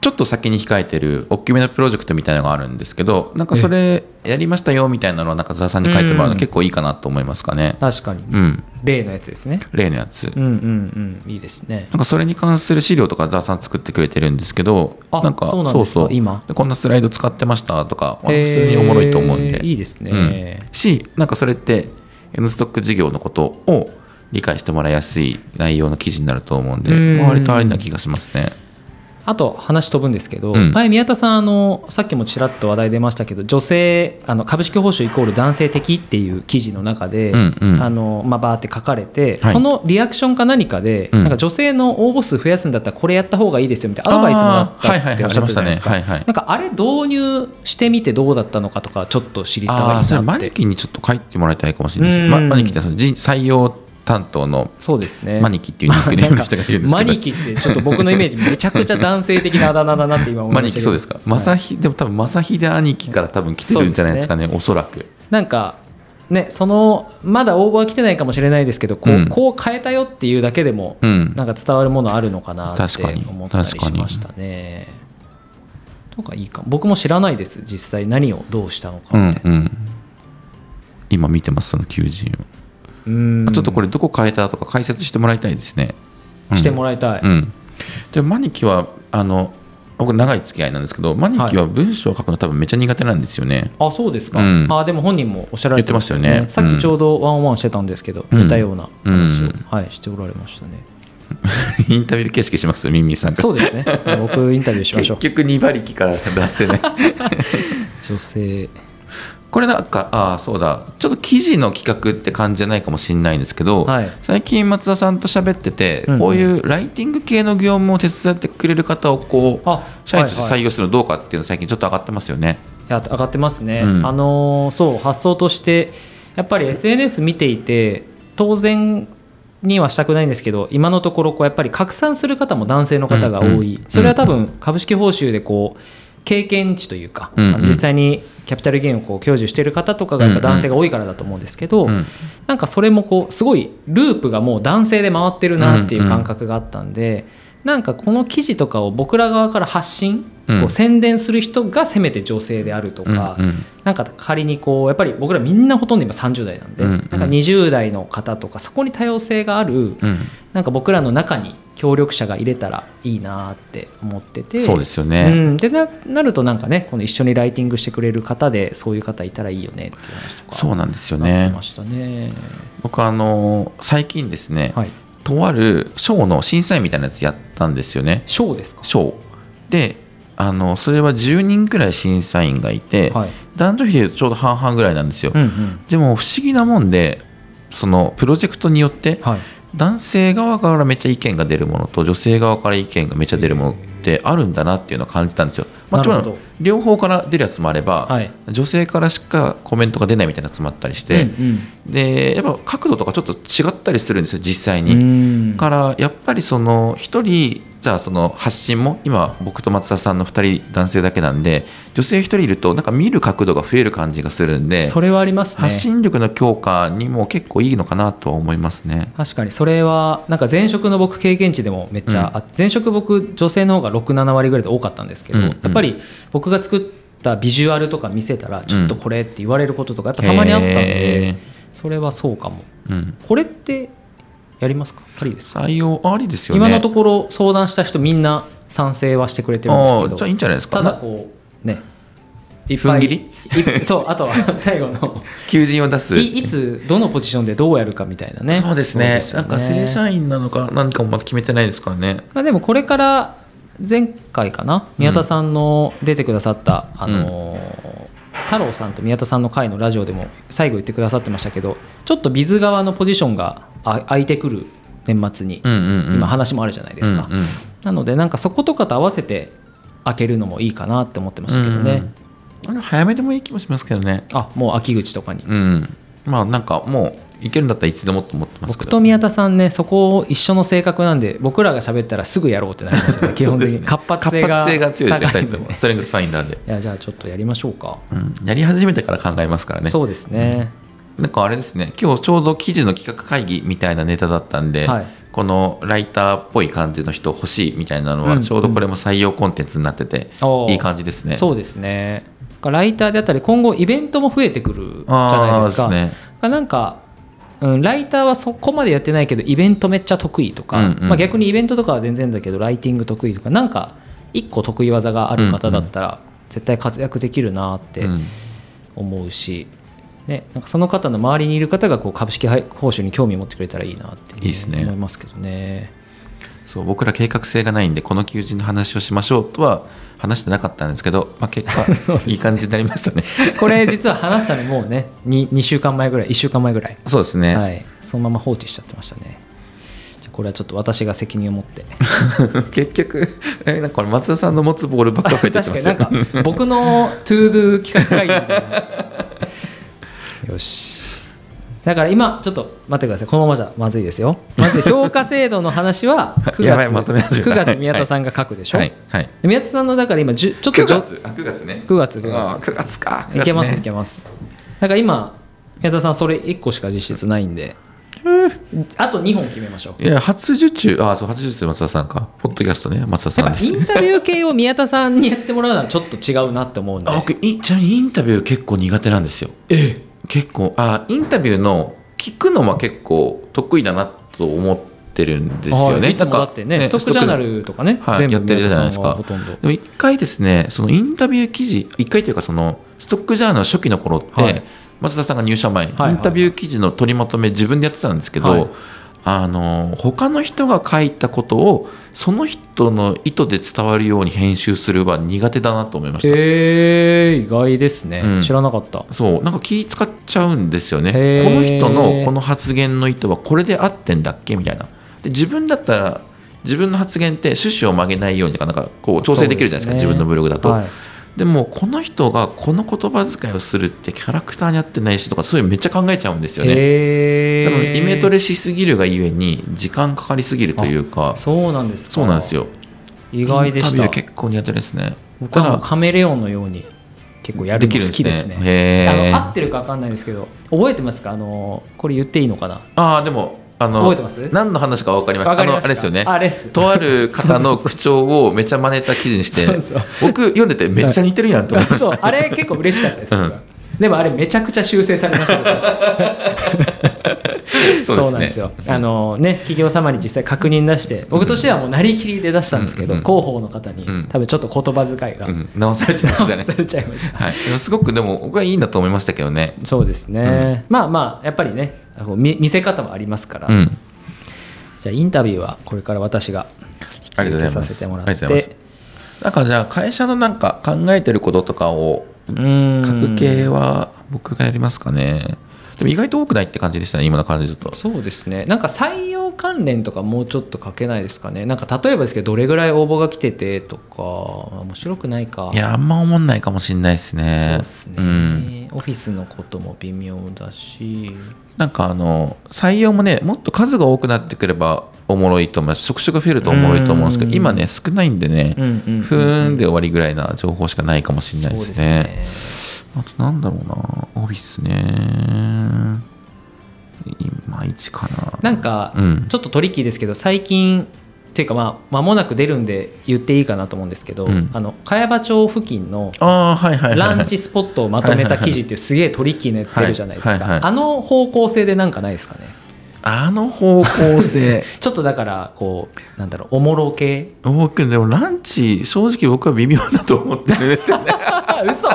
ちょっと先に控えてる大きめのプロジェクトみたいなのがあるんですけどなんかそれやりましたよみたいなのをなんかザーさんに書いてもらうの結構いいかなと思いますかね。
確かに、
うん。
例のやつですね。
例のやつ。
うんうんうん。いいですね。
なんかそれに関する資料とかザーさん作ってくれてるんですけど
あ
なんか
そう
そう
今。
こんなスライド使ってましたとか、まあ普通におもろいと思うんで。
いいですね、
うん。しなんかそれって N ストック事業のことを理解してもらいやすい内容の記事になると思うんで、割とありな気がしますね。
あと話飛ぶんですけど、
うん。
前宮田さんあのさっきもちらっと話題出ましたけど女性あの株式報酬イコール男性的っていう記事の中で、
うんうん。
あのまあ、バーって書かれて、
はい。
そのリアクションか何かで、
うん。
なんか女性の応募数増やすんだったらこれやった方がいいですよみたいなアドバイスもらったっておっしゃったじゃないですか。
ありましたね。はいはい。
なんかあれ導入してみてどうだったのかとかちょっと知りたいなって。
マニキにちょっと書いてもらいたいかもしれないです。
うん。
まマニキってその人採用担当の
そうですね
マニキっていうニックネームの人がいるんですけど
マニキってちょっと僕のイメージめちゃくちゃ男性的なあだ名だなって今思い
マ
ましたけど
ニキそうですか。マサヒでも多分マサヒデ兄貴から多分来てるんじゃないですかねおそらく。
なんかねそのまだ応募は来てないかもしれないですけどこう,、
うん
こう変えたよっていうだけでも、
うん
なんか伝わるものあるのかなって思ったりしましたね。とかいいか僕も知らないです実際何をどうしたのかって。
うんうん。今見てますその求人を。
うん。
ちょっとこれどこ変えたとか解説してもらいたいですね。うん。
してもらいたい。
うん、でマニキはあの僕長い付き合いなんですけどマニキは文章を書くの多分めっちゃ苦手なんですよね。
あそうですか、
うん。
あでも本人もおっしゃられ
てましたよね。
さっきちょうどワンオンワンしてたんですけど、
うん。
似たような話を、
うん。
はい、しておられましたね。
インタビュー形式します？ミンミンさんが。
そうですね。僕インタビューしましょう。
結局2馬力から出せない。
女性
これなんかああそうだ。ちょっと記事の企画って感じじゃないかもしれないんですけど、
はい。
最近松田さんと喋ってて、
うんうん。
こういうライティング系の業務を手伝ってくれる方をこう
あ
社員として採用するのどうかっていうの最近ちょっと上がってますよね。
いや上がってますね、
うん。
あのーそう発想としてやっぱり SNS 見ていて当然にはしたくないんですけど今のところこうやっぱり拡散する方も男性の方が多い、
うんうん。
それは多分株式報酬でこう経験値というか、
うんうん。
実際にキャピタルゲインをこう享受している方とかがやっぱ男性が多いからだと思うんですけど、
うん。
なんかそれもこうすごいループがもう男性で回ってるなっていう感覚があったんで、なんかこの記事とかを僕ら側から発信、
うん。
こう宣伝する人がせめて女性であるとか、
うんうん。
なんか仮にこうやっぱり僕らみんなほとんど今30代なんで、
うんうん。
なんか20代の方とかそこに多様性がある、
うん。
なんか僕らの中に協力者が入れたらいいなって思ってて
そうですよ
う
ね。
ん、でななるとなんかねこの一緒にライティングしてくれる方でそういう方いたらいいよねっていう話とか
そうなんですよね
ま。したね。
僕あの最近ですね、
はい、
とある賞の審査員みたいなやつやったんですよね。
ショーですか？
賞であのそれは10人くらい審査員がいて、
はい
男女比でちょうど半々ぐらいなんですよ。
うんうん
でも不思議なもんでそのプロジェクトによって
はい、
男性側からめっちゃ意見が出るものと女性側から意見がめっちゃ出るものってあるんだなっていうのを感じたんですよ。もちろ
なるほど
ん両方から出るやつもあれば、
はい
女性からしかコメントが出ないみたいなやつもあったりして、
うん
でやっぱ角度とかちょっと違ったりするんですよ実際
うん、
に。
うん
からやっぱりその一人じゃあその発信も今僕と松田さんの2人男性だけなんで女性1人いるとなんか見る角度が増える感じがするんで
それはありますね。
発信力の強化にも結構いいのかなとは思いますね。
確かに。それはなんか前職の僕経験値でもめっちゃ、あ前職僕女性の方が67割ぐらいで多かったんですけど、
うんうん。
やっぱり僕が作ったビジュアルとか見せたらちょっとこれって言われることとかやっぱたまにあったんで、
へ
それはそうかも。
うん、
これってやりますか？ありですか？
採用ありですよね。
今のところ相談した人みんな賛成はしてくれてるんですけど。
ああじゃあいいんじゃないですか？
ただ
な
こうねいっ
踏ん切り？
いそうあとは 最後の。
求人を出す。
いいつどのポジションでどうやるかみたいなね。
そうですね。
よ
なんか正社員なのか何かもまだ決めてないですからね。
まあ、でもこれから前回かな？宮田さんの出てくださった、あのー太郎さんと宮田さんの回のラジオでも最後言ってくださってましたけどちょっとビズ側のポジションがあ空いてくる年末に、
うんうんうん、
今話もあるじゃないですか、
うんうん。
なのでなんかそことかと合わせて開けるのもいいかなって思ってましたけどね、
早めでもいい気もしますけどね。
あもう秋口とかに、
うん。まあなんかもういけるんだったらいつでもと思ってますけど。
僕と宮田さんねそこ一緒の性格なんで僕らが喋ったらすぐやろうってなりますよね。基本的に。活発性が
活発性が強いですね2
高いんで。ね
人とも。ストレングスファインダーで、
いやじゃあちょっとやりましょうか、
うん、やり始めてから考えますからね。
そうですね、
なんかあれですね今日ちょうど記事の企画会議みたいなネタだったんで、
はい。
このライターっぽい感じの人欲しいみたいなの
うん。
はちょうどこれも採用コンテンツになってていい感じですね。
そうですね。ライターであったり今後イベントも増えてくるじゃないですか。
すね。
なんか、うん、ライターはそこまでやってないけどイベントめっちゃ得意とか、
うんうん。
まあ、逆にイベントとかは全然だけどライティング得意とかなんか一個得意技がある方だったら絶対活躍できるなって
うん。
思うし、ね、なんかその方の周りにいる方がこう株式報酬に興味を持ってくれたらいいなって、
いいですね。
思いますけどね。
そう僕ら計画性がないんでこの求人の話をしましょうとは話してなかったんですけど、まあ、結果 いい感じになりましたね。
これ実は話したのもうね 2, 2週間前ぐらい1週間前ぐらい、
そうですね、
はい、そのまま放置しちゃってましたね。じゃあこれはちょっと私が責任を持って。
結局えなんか松田さんの持つボールばっか増えてって
確かになんか僕の to do 企画会議みたいな よし。だから今ちょっと待ってください。このままじゃまずいですよ。まず評価制度の話は9
やばい
月
まとめ始めた。
9月宮田さんが書くでしょ、
はい。はい。
で宮田さんのだから今ちょっと
9
じょ
月あ9月ね。
9月9月。
あ9月か。9月ね
いけますいけます。だから今宮田さんそれ1個しか実質ないんで。あと2本決めましょう。
いや初受注あそう初受注松田さんか。ポッドキャストね松田さんです。
やっぱインタビュー系を宮田さんにやってもらうのはちょっと違うなって思うんで。
あ僕いちなみにインタビュー結構苦手なんですよ。
え
結構あインタビューの聞くのは結構得意だなと思ってるんですよね。
いつもだってねストックジャーナルとかね、
はい
全部
やってるじゃないですか。でも一回ですねそのインタビュー記事一回というかそのストックジャーナル初期の頃って、
はい。
松田さんが入社前、
はい。
インタビュー記事の取りまとめ自分でやってたんですけど、
はい
あの他の人が書いたことをその人の意図で伝わるように編集するは苦手だなと思いました、
えー、意外ですね、
うん。
知らなかった。
そうなんか気使っちゃうんですよね。この人のこの発言の意図はこれで合ってんだっけ？みたいな。で自分だったら自分の発言って趣旨を曲げないようになんかこう調整できるじゃないですか。
ね。
自分のブログだと、
はい
でもこの人がこの言葉遣いをするってキャラクターに合ってないしとかそういうめっちゃ考えちゃうんですよね。
へ
多分イメト
レ
レしすぎるがゆえに時間かかりすぎるというか。
そうなんですか。
そうなんですよ。
意外でした。
ー結構苦手ですね。
僕はカメレオンのように結構やるの好きですね。
へ
あの
ー
合ってるか分かんないですけど覚えてますか？あのこれ言っていいのかな？
ああでもあの
覚えてます？
何の話か分かりました
わかりました。
あのあれですよね。
あれっす
とある方の 口調をめちゃ真似た記事にして僕読んでてめっちゃ似てるやんって思いまし
そう
た
あれ結構嬉しかったです、
うん。
でもあれめちゃくちゃ修正されました
そう
そうなんですよ。あのね企業様に実際確認出して僕としてはもうなりきりで出したんですけど、
うん。
広報の方に、
うん。
多分ちょっと言葉遣いが
うん。直されちゃいましたね。
直されちゃいました、
はい。すごくでも僕はいいなと思いましたけどね。
そうですね、まあまあやっぱりね見見せ方はありますから、
うん。
じゃあインタビューはこれから私が
ありがとうございます。
させてもらって
なんかじゃあ会社のなんか考えてることとかを
うーん。
書く系は僕がやりますかねでも意外と多くないって感じでしたね今の感じだと。
そうですね。なんか採用関連とかもうちょっと書けないですかね。なんか例えばですけどどれぐらい応募が来ててとか面白くないか。
いやあんま思んないかもしんないですね。
そうですね、
ん、
オフィスのことも微妙だし。
なんかあの採用もねもっと数が多くなってくればおもろいと思います。職種が増えるとおもろいと思うんですけど
うん。
今ね少ないんでね、ふーんで終わりぐらいな情報しかないかもしれないですねあとなんだろうな。オフィスね。いまいちかな。
なんか、
うん。
ちょっとトリッキーですけど最近っていうかまあ間もなく出るんで言っていいかなと思うんですけど、
うん。
あの茅場町付近のランチスポットをまとめた記事っていうすげえトリッキーなやつ出るじゃないですか、あの方向性でなんかないですかね？
あの方向性？
ちょっとだからこうなんだろうおもろ系？
僕でもランチ正直僕は微妙だと思ってるんですよね
嘘。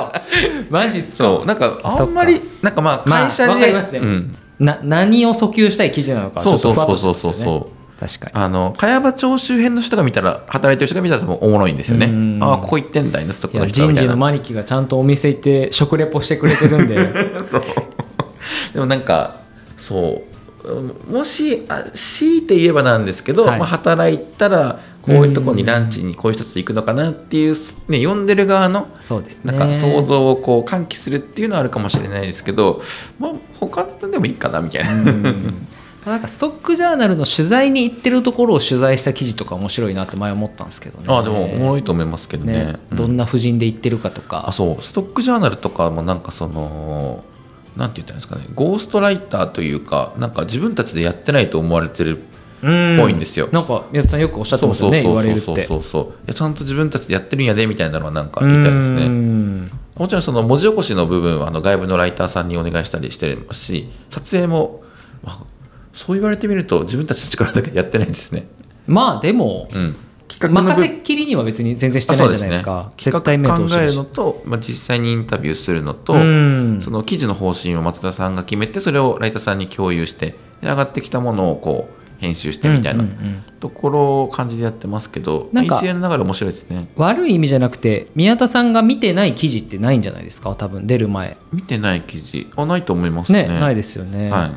マジっすか？
そうなんかあんまりなんかまあ
まあ
会社で、
わかりますね。
うん、
な何を訴求したい記事なのか
そうそうそうそう。そう
ますよね。確かに。
あの茅場町周辺の人が見たら働いてる人が見たらもおもろいんですよね。
うん。
ああここ行ってんだ
いや
クの人みたいな。
人事のマニキがちゃんとお店行って食レポしてくれてるんで。
そう。でもなんかそう。もしあ強いて言えばなんですけど、
はい。
まあ、働いたらこういうところにランチにこういう人たち行くのかなっていう、ね、呼んでる側の
そうですね。
なんか想像をこう喚起するっていうのはあるかもしれないですけど、まあ、他でもいいかなみたいな。
うん。なんかストックジャーナルの取材に行ってるところを取材した記事とか面白いなって前思ったんですけどね。
あでもおもろいと思いますけどね。
ね。
うん。
どんな布陣で行ってるかとか。
あそう。ストックジャーナルとかもなんかそのなんて言ったらいいんですかね。ゴーストライターというかなんか自分たちでやってないと思われてる
うん
ぽいんですよ。
なんか宮田さんよくおっしゃってますよね言われるって
そうそう。そうちゃんと自分たちでやってるんやでみたいなのはなんか言いたいです
う
ね
ん。
もちろんその文字起こしの部分はあの外部のライターさんにお願いしたりしてますし撮影も、まあそう言われてみると自分たちの力だけでやってないですね、
まあでも
うん、
任せっきりには別に全然してないじゃないですか。絶対
企
目通してるし
画考えるのと、まあ、実際にインタビューするのと、
うん。
その記事の方針を松田さんが決めてそれをライターさんに共有してで上がってきたものをこう編集してみたいなところを感じでやってますけど、
なんか
一連の流れ面白いですね。
悪い意味じゃなくて宮田さんが見てない記事ってないんじゃないですか？多分出る前。
見てない記事。あないと思いますね。
ねないですよね、
はい。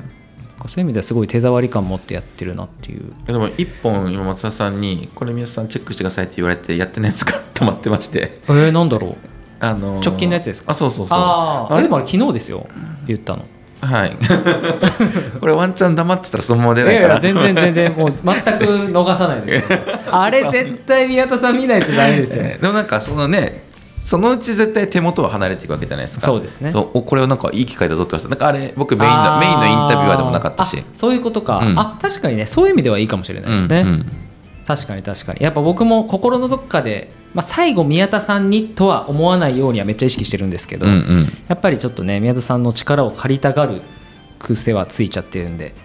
そういう意味ではすごい手触り感持ってやってるなっていう。
でも一本今松田さんにこれ皆さんチェックしてくださいって言われてやってないやつが止まってまして。
えー、なんだろう。
あのー
直近のやつですか？
あそうそうそう。あれ
ああでもあれ昨日ですよ。言ったの
はい。これワンチャン黙ってたらそのまま出
い
ないから。
やいや全然全然もう全く逃さないですよ。あれ絶対宮田さん見ないとダメですよ。
えーでもなんかそのねそのうち絶対手元は離れていくわけじゃないですか。
そうですね。
そうおこれをなんかいい機会だぞって言われてなんかあれ僕メインのメインのインタビュアーでもなかったし。
あそういうことか、
うん。
あ確かにね。そういう意味ではいいかもしれないですね、
うんうん。
確かに確かに。やっぱ僕も心のどっかで、まあ、最後宮田さんにとは思わないようにはめっちゃ意識してるんですけど、
うんうん。
やっぱりちょっとね宮田さんの力を借りたがる癖はついちゃってるんで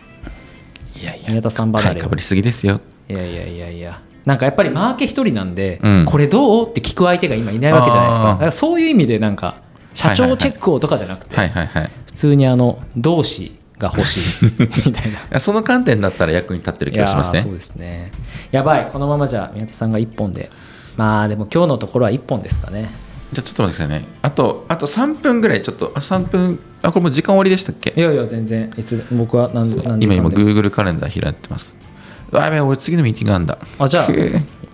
いやい
宮田さん離れ
かぶりすぎですよ。
いやいやいやいや。なんかやっぱりマーケ一人なんで、
うん。
これどうって聞く相手が今いないわけじゃないですか。からそういう意味でなんか社長チェックをとかじゃなくて、普通にあの同志が欲しい。みたいな。
その観点だったら役に立ってる気がしますね。
そうですね。やばい。このままじゃ宮田さんが1本でまあでも今日のところは1本ですかね。
じゃあちょっと待ってくださいね。あとあと3分ぐらいちょっと。あ3分。あこれもう時間終わりでしたっけ？
いやいや全然。いつ僕は何何で。
今今 Google カレンダー開いてます。うわやべえ俺次のミーティングあんだ。
あじゃあ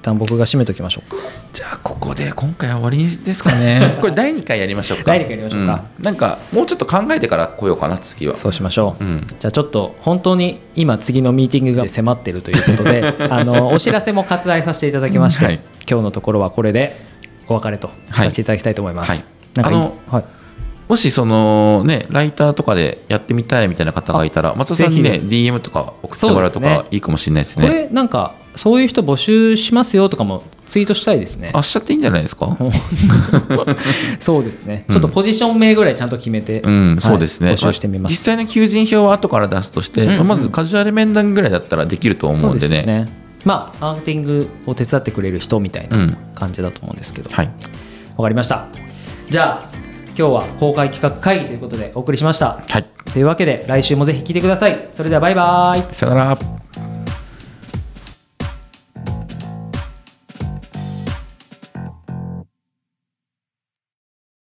旦僕が締めときましょうか。
じゃあここで今回は終わりですかね。これ第2回やりましょうか。
第二回やりましょうか。
ん。なんかもうちょっと考えてから来ようかな次は
そうしましょう、
うん。
じゃあちょっと本当に今次のミーティングが迫ってるということで あのお知らせも割愛させていただきまして、
はい。
今日のところはこれでお別れと
はい
させていただきたいと思います、
はい。
なんかいい？
あの
はい。
もしそのねライターとかでやってみたいみたいな方がいたら松田さんにね DM とか送ってもらうとかいいかもしれないです
こ
ね
れなんかそういう人募集しますよとかもツイートしたいですね。
あしちゃっていいんじゃないですか？
そうですね、
うん。
ちょっとポジション名ぐらいちゃんと決めて、
うん、
はい
そうですね。
募集してみます。
実際の求人票は後から出すとして、
うんうん
まずカジュアル面談ぐらいだったらできると思
そううん
でね。
ですよね。まあマーケティングを手伝ってくれる人みたいな
うん。
感じだと思うんですけど、
はい。
わかりました。じゃあ今日は公開企画会議ということでお送りしました。
はい。
というわけで来週もぜひ聞いてください。それではバイバイ。
さよなら。